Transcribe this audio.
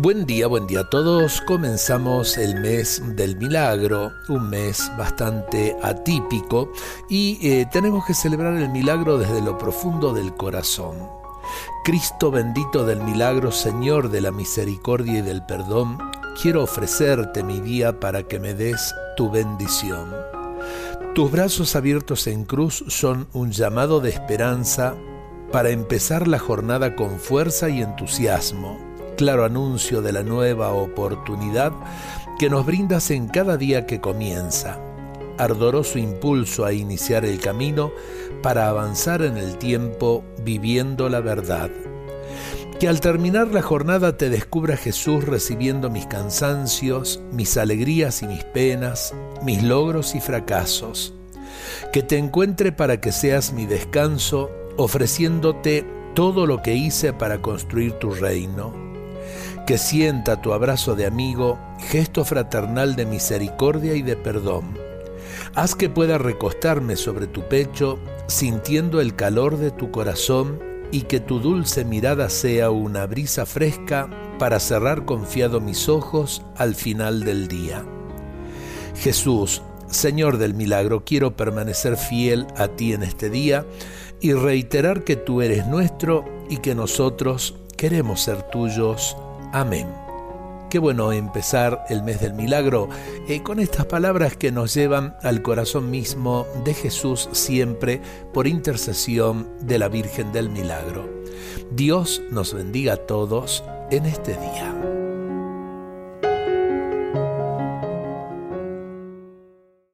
Buen día, buen día a todos. Comenzamos el mes del milagro, un mes bastante atípico y eh, tenemos que celebrar el milagro desde lo profundo del corazón. Cristo bendito del milagro, Señor de la misericordia y del perdón, quiero ofrecerte mi día para que me des tu bendición. Tus brazos abiertos en cruz son un llamado de esperanza para empezar la jornada con fuerza y entusiasmo claro anuncio de la nueva oportunidad que nos brindas en cada día que comienza, ardoroso impulso a iniciar el camino para avanzar en el tiempo viviendo la verdad. Que al terminar la jornada te descubra Jesús recibiendo mis cansancios, mis alegrías y mis penas, mis logros y fracasos. Que te encuentre para que seas mi descanso, ofreciéndote todo lo que hice para construir tu reino que sienta tu abrazo de amigo, gesto fraternal de misericordia y de perdón. Haz que pueda recostarme sobre tu pecho, sintiendo el calor de tu corazón, y que tu dulce mirada sea una brisa fresca para cerrar confiado mis ojos al final del día. Jesús, Señor del milagro, quiero permanecer fiel a ti en este día y reiterar que tú eres nuestro y que nosotros queremos ser tuyos. Amén. Qué bueno empezar el mes del milagro eh, con estas palabras que nos llevan al corazón mismo de Jesús siempre por intercesión de la Virgen del Milagro. Dios nos bendiga a todos en este día.